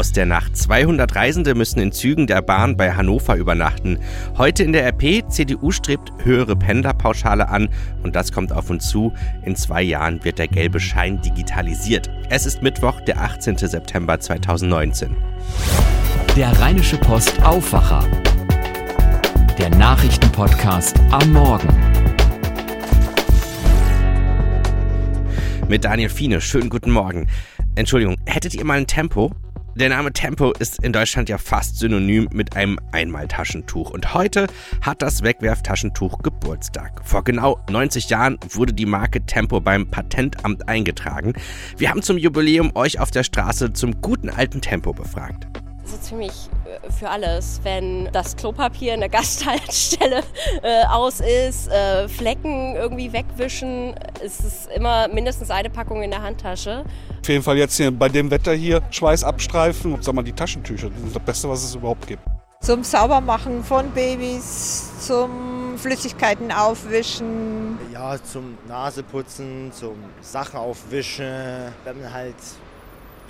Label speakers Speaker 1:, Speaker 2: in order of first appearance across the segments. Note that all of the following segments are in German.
Speaker 1: aus der Nacht. 200 Reisende müssen in Zügen der Bahn bei Hannover übernachten. Heute in der RP, CDU strebt höhere Pendlerpauschale an und das kommt auf uns zu. In zwei Jahren wird der gelbe Schein digitalisiert. Es ist Mittwoch, der 18. September 2019.
Speaker 2: Der Rheinische Post Aufwacher. Der Nachrichtenpodcast am Morgen.
Speaker 1: Mit Daniel Fiene. Schönen guten Morgen. Entschuldigung, hättet ihr mal ein Tempo? Der Name Tempo ist in Deutschland ja fast synonym mit einem Einmaltaschentuch. Und heute hat das Wegwerftaschentuch Geburtstag. Vor genau 90 Jahren wurde die Marke Tempo beim Patentamt eingetragen. Wir haben zum Jubiläum euch auf der Straße zum guten alten Tempo befragt.
Speaker 3: Ist ziemlich für alles. Wenn das Klopapier in der Gasthaltestelle äh, aus ist, äh, Flecken irgendwie wegwischen, ist es immer mindestens eine Packung in der Handtasche.
Speaker 4: Auf jeden Fall jetzt hier bei dem Wetter hier Schweiß abstreifen und sag mal die Taschentücher, das ist das Beste, was es überhaupt gibt.
Speaker 5: Zum Saubermachen von Babys, zum Flüssigkeiten aufwischen.
Speaker 6: Ja, zum Naseputzen, zum Sachen aufwischen, wenn man halt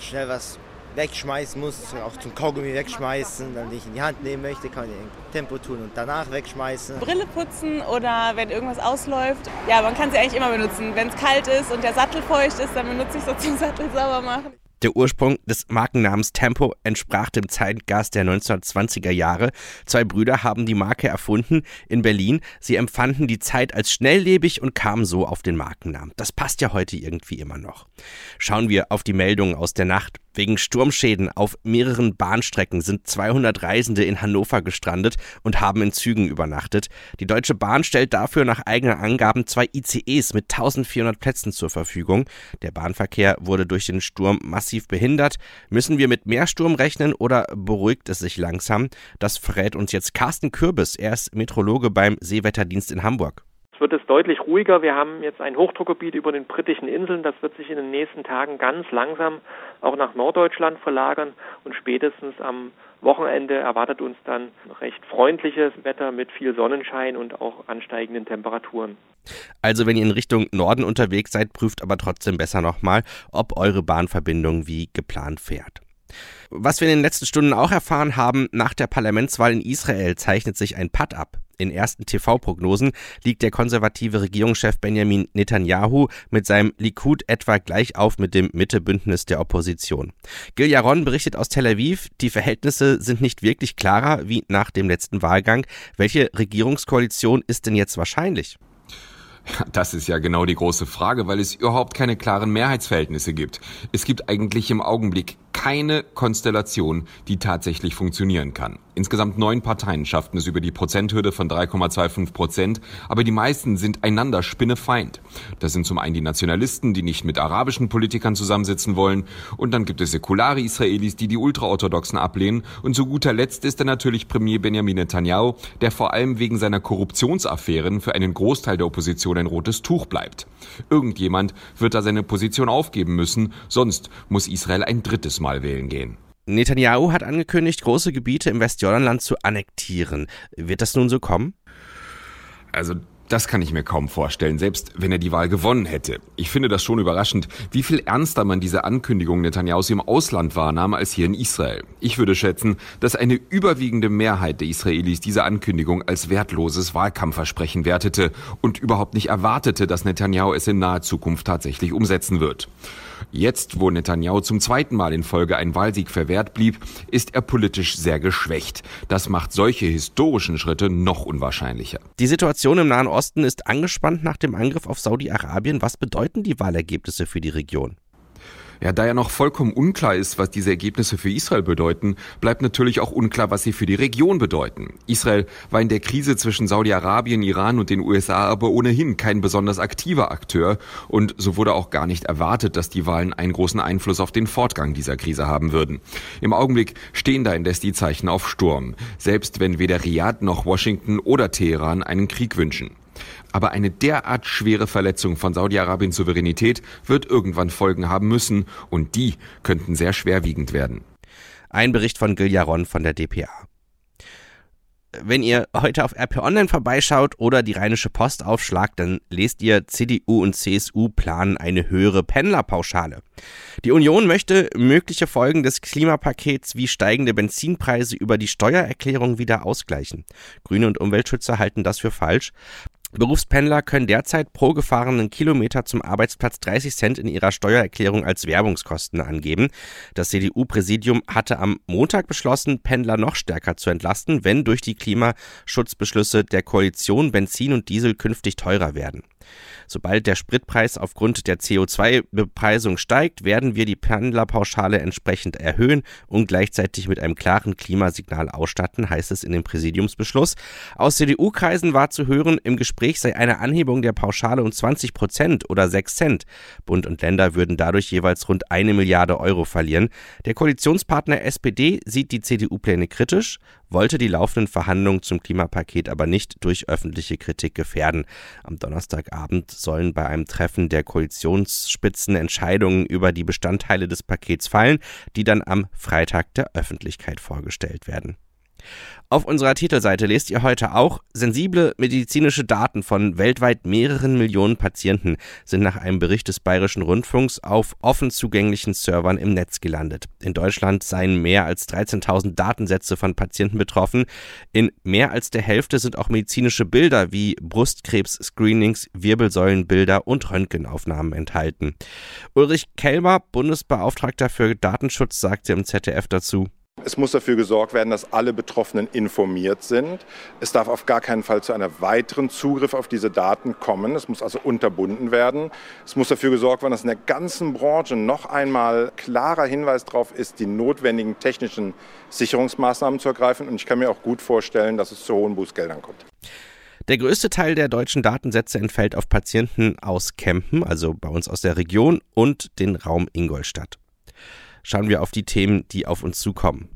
Speaker 6: schnell was wegschmeißen muss, auch zum Kaugummi wegschmeißen, dann nicht in die Hand nehmen möchte, kann ich in Tempo tun und danach wegschmeißen.
Speaker 7: Brille putzen oder wenn irgendwas ausläuft. Ja, man kann sie eigentlich immer benutzen. Wenn es kalt ist und der Sattel feucht ist, dann benutze ich so zum Sattel sauber machen.
Speaker 1: Der Ursprung des Markennamens Tempo entsprach dem Zeitgeist der 1920er Jahre. Zwei Brüder haben die Marke erfunden in Berlin. Sie empfanden die Zeit als schnelllebig und kamen so auf den Markennamen. Das passt ja heute irgendwie immer noch. Schauen wir auf die Meldungen aus der Nacht. Wegen Sturmschäden auf mehreren Bahnstrecken sind 200 Reisende in Hannover gestrandet und haben in Zügen übernachtet. Die Deutsche Bahn stellt dafür nach eigenen Angaben zwei ICEs mit 1400 Plätzen zur Verfügung. Der Bahnverkehr wurde durch den Sturm massiv behindert. Müssen wir mit mehr Sturm rechnen oder beruhigt es sich langsam? Das verrät uns jetzt Carsten Kürbis. Er ist Metrologe beim Seewetterdienst in Hamburg
Speaker 8: wird es deutlich ruhiger. Wir haben jetzt ein Hochdruckgebiet über den britischen Inseln. Das wird sich in den nächsten Tagen ganz langsam auch nach Norddeutschland verlagern und spätestens am Wochenende erwartet uns dann recht freundliches Wetter mit viel Sonnenschein und auch ansteigenden Temperaturen.
Speaker 1: Also wenn ihr in Richtung Norden unterwegs seid, prüft aber trotzdem besser nochmal, ob eure Bahnverbindung wie geplant fährt. Was wir in den letzten Stunden auch erfahren haben, nach der Parlamentswahl in Israel zeichnet sich ein Patt ab. In ersten TV-Prognosen liegt der konservative Regierungschef Benjamin Netanyahu mit seinem Likud etwa gleich auf mit dem Mitte-Bündnis der Opposition. Gil Yaron berichtet aus Tel Aviv, die Verhältnisse sind nicht wirklich klarer wie nach dem letzten Wahlgang. Welche Regierungskoalition ist denn jetzt wahrscheinlich?
Speaker 9: Das ist ja genau die große Frage, weil es überhaupt keine klaren Mehrheitsverhältnisse gibt. Es gibt eigentlich im Augenblick keine Konstellation, die tatsächlich funktionieren kann. Insgesamt neun Parteien schafften es über die Prozenthürde von 3,25 Prozent, aber die meisten sind einander spinnefeind. Das sind zum einen die Nationalisten, die nicht mit arabischen Politikern zusammensitzen wollen, und dann gibt es säkulare Israelis, die die Ultraorthodoxen ablehnen, und zu guter Letzt ist dann natürlich Premier Benjamin Netanyahu, der vor allem wegen seiner Korruptionsaffären für einen Großteil der Opposition ein rotes Tuch bleibt. Irgendjemand wird da seine Position aufgeben müssen, sonst muss Israel ein drittes Mal wählen gehen.
Speaker 1: Netanyahu hat angekündigt, große Gebiete im Westjordanland zu annektieren. Wird das nun so kommen?
Speaker 9: Also das kann ich mir kaum vorstellen, selbst wenn er die Wahl gewonnen hätte. Ich finde das schon überraschend, wie viel ernster man diese Ankündigung Netanyahus im Ausland wahrnahm als hier in Israel. Ich würde schätzen, dass eine überwiegende Mehrheit der Israelis diese Ankündigung als wertloses Wahlkampfversprechen wertete und überhaupt nicht erwartete, dass Netanyahu es in naher Zukunft tatsächlich umsetzen wird. Jetzt, wo Netanyahu zum zweiten Mal in Folge ein Wahlsieg verwehrt blieb, ist er politisch sehr geschwächt. Das macht solche historischen Schritte noch unwahrscheinlicher.
Speaker 1: Die Situation im Nahen Osten ist angespannt nach dem Angriff auf Saudi-Arabien. Was bedeuten die Wahlergebnisse für die Region?
Speaker 9: Ja, da ja noch vollkommen unklar ist, was diese Ergebnisse für Israel bedeuten, bleibt natürlich auch unklar, was sie für die Region bedeuten. Israel war in der Krise zwischen Saudi-Arabien, Iran und den USA aber ohnehin kein besonders aktiver Akteur und so wurde auch gar nicht erwartet, dass die Wahlen einen großen Einfluss auf den Fortgang dieser Krise haben würden. Im Augenblick stehen da indes die Zeichen auf Sturm, selbst wenn weder Riyadh noch Washington oder Teheran einen Krieg wünschen. Aber eine derart schwere Verletzung von Saudi-Arabiens Souveränität wird irgendwann Folgen haben müssen und die könnten sehr schwerwiegend werden.
Speaker 1: Ein Bericht von Gil von der DPA. Wenn ihr heute auf RP Online vorbeischaut oder die Rheinische Post aufschlagt, dann lest ihr, CDU und CSU planen eine höhere Pendlerpauschale. Die Union möchte mögliche Folgen des Klimapakets wie steigende Benzinpreise über die Steuererklärung wieder ausgleichen. Grüne und Umweltschützer halten das für falsch. Berufspendler können derzeit pro gefahrenen Kilometer zum Arbeitsplatz 30 Cent in ihrer Steuererklärung als Werbungskosten angeben. Das CDU-Präsidium hatte am Montag beschlossen, Pendler noch stärker zu entlasten, wenn durch die Klimaschutzbeschlüsse der Koalition Benzin und Diesel künftig teurer werden. Sobald der Spritpreis aufgrund der CO2-Bepreisung steigt, werden wir die Pendlerpauschale entsprechend erhöhen und gleichzeitig mit einem klaren Klimasignal ausstatten, heißt es in dem Präsidiumsbeschluss. Aus CDU-Kreisen war zu hören, im Gespräch sei eine Anhebung der Pauschale um 20 Prozent oder 6 Cent. Bund und Länder würden dadurch jeweils rund eine Milliarde Euro verlieren. Der Koalitionspartner SPD sieht die CDU-Pläne kritisch wollte die laufenden Verhandlungen zum Klimapaket aber nicht durch öffentliche Kritik gefährden. Am Donnerstagabend sollen bei einem Treffen der Koalitionsspitzen Entscheidungen über die Bestandteile des Pakets fallen, die dann am Freitag der Öffentlichkeit vorgestellt werden. Auf unserer Titelseite lest ihr heute auch, sensible medizinische Daten von weltweit mehreren Millionen Patienten sind nach einem Bericht des Bayerischen Rundfunks auf offen zugänglichen Servern im Netz gelandet. In Deutschland seien mehr als 13.000 Datensätze von Patienten betroffen. In mehr als der Hälfte sind auch medizinische Bilder wie Brustkrebs-Screenings, Wirbelsäulenbilder und Röntgenaufnahmen enthalten. Ulrich Kelmer, Bundesbeauftragter für Datenschutz, sagte im ZDF dazu,
Speaker 10: es muss dafür gesorgt werden, dass alle Betroffenen informiert sind. Es darf auf gar keinen Fall zu einem weiteren Zugriff auf diese Daten kommen. Es muss also unterbunden werden. Es muss dafür gesorgt werden, dass in der ganzen Branche noch einmal klarer Hinweis darauf ist, die notwendigen technischen Sicherungsmaßnahmen zu ergreifen. Und ich kann mir auch gut vorstellen, dass es zu hohen Bußgeldern kommt.
Speaker 1: Der größte Teil der deutschen Datensätze entfällt auf Patienten aus Kempen, also bei uns aus der Region und den Raum Ingolstadt schauen wir auf die Themen, die auf uns zukommen.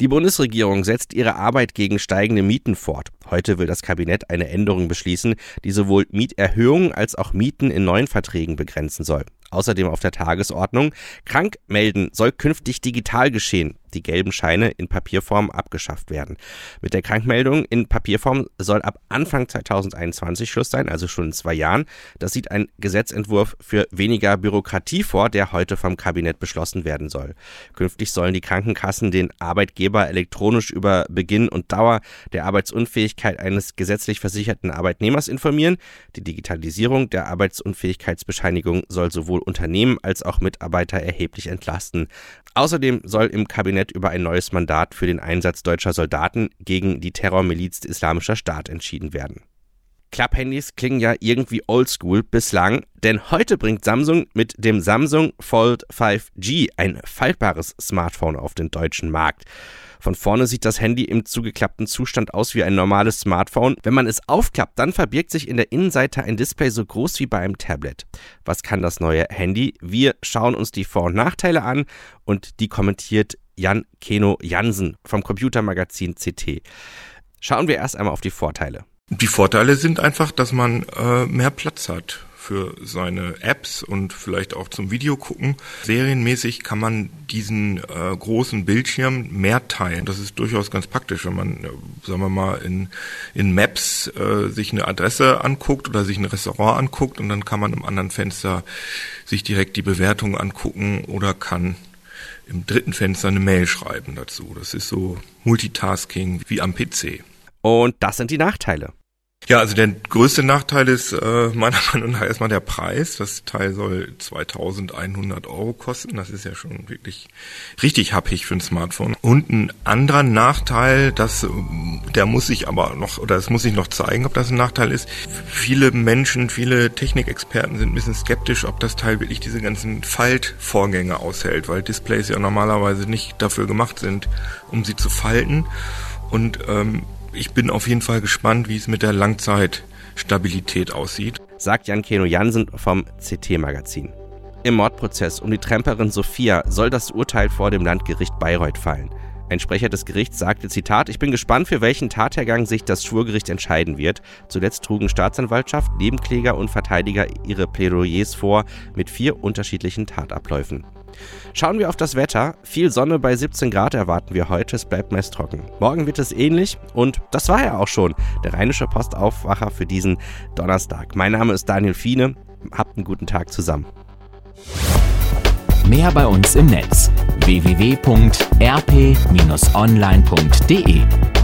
Speaker 1: Die Bundesregierung setzt ihre Arbeit gegen steigende Mieten fort. Heute will das Kabinett eine Änderung beschließen, die sowohl Mieterhöhungen als auch Mieten in neuen Verträgen begrenzen soll. Außerdem auf der Tagesordnung, krank melden soll künftig digital geschehen die gelben Scheine in Papierform abgeschafft werden. Mit der Krankmeldung in Papierform soll ab Anfang 2021 Schluss sein, also schon in zwei Jahren. Das sieht ein Gesetzentwurf für weniger Bürokratie vor, der heute vom Kabinett beschlossen werden soll. Künftig sollen die Krankenkassen den Arbeitgeber elektronisch über Beginn und Dauer der Arbeitsunfähigkeit eines gesetzlich versicherten Arbeitnehmers informieren. Die Digitalisierung der Arbeitsunfähigkeitsbescheinigung soll sowohl Unternehmen als auch Mitarbeiter erheblich entlasten. Außerdem soll im Kabinett über ein neues Mandat für den Einsatz deutscher Soldaten gegen die Terrormiliz Islamischer Staat entschieden werden. Klapphandys klingen ja irgendwie oldschool bislang, denn heute bringt Samsung mit dem Samsung Fold 5G ein faltbares Smartphone auf den deutschen Markt. Von vorne sieht das Handy im zugeklappten Zustand aus wie ein normales Smartphone. Wenn man es aufklappt, dann verbirgt sich in der Innenseite ein Display so groß wie bei einem Tablet. Was kann das neue Handy? Wir schauen uns die Vor- und Nachteile an und die kommentiert Jan Keno Jansen vom Computermagazin CT. Schauen wir erst einmal auf die Vorteile.
Speaker 11: Die Vorteile sind einfach, dass man äh, mehr Platz hat für seine Apps und vielleicht auch zum Video gucken. Serienmäßig kann man diesen äh, großen Bildschirm mehr teilen. Das ist durchaus ganz praktisch, wenn man, äh, sagen wir mal, in, in Maps äh, sich eine Adresse anguckt oder sich ein Restaurant anguckt und dann kann man im anderen Fenster sich direkt die Bewertung angucken oder kann im dritten Fenster eine Mail schreiben dazu. Das ist so Multitasking wie am PC.
Speaker 1: Und das sind die Nachteile.
Speaker 11: Ja, also der größte Nachteil ist äh, meiner Meinung nach erstmal der Preis. Das Teil soll 2100 Euro kosten. Das ist ja schon wirklich richtig happig für ein Smartphone. Und ein anderer Nachteil, das, der muss sich aber noch, oder es muss sich noch zeigen, ob das ein Nachteil ist. Viele Menschen, viele Technikexperten sind ein bisschen skeptisch, ob das Teil wirklich diese ganzen Faltvorgänge aushält, weil Displays ja normalerweise nicht dafür gemacht sind, um sie zu falten. Und ähm, ich bin auf jeden Fall gespannt, wie es mit der Langzeitstabilität aussieht.
Speaker 1: Sagt Jan Keno Jansen vom CT-Magazin. Im Mordprozess um die Tramperin Sophia soll das Urteil vor dem Landgericht Bayreuth fallen. Ein Sprecher des Gerichts sagte, Zitat, ich bin gespannt, für welchen Tathergang sich das Schwurgericht entscheiden wird. Zuletzt trugen Staatsanwaltschaft, Nebenkläger und Verteidiger ihre Plädoyers vor mit vier unterschiedlichen Tatabläufen. Schauen wir auf das Wetter. Viel Sonne bei 17 Grad erwarten wir heute. Es bleibt meist trocken. Morgen wird es ähnlich und das war ja auch schon der Rheinische Postaufwacher für diesen Donnerstag. Mein Name ist Daniel Fiene. Habt einen guten Tag zusammen.
Speaker 2: Mehr bei uns im Netz www.rp-online.de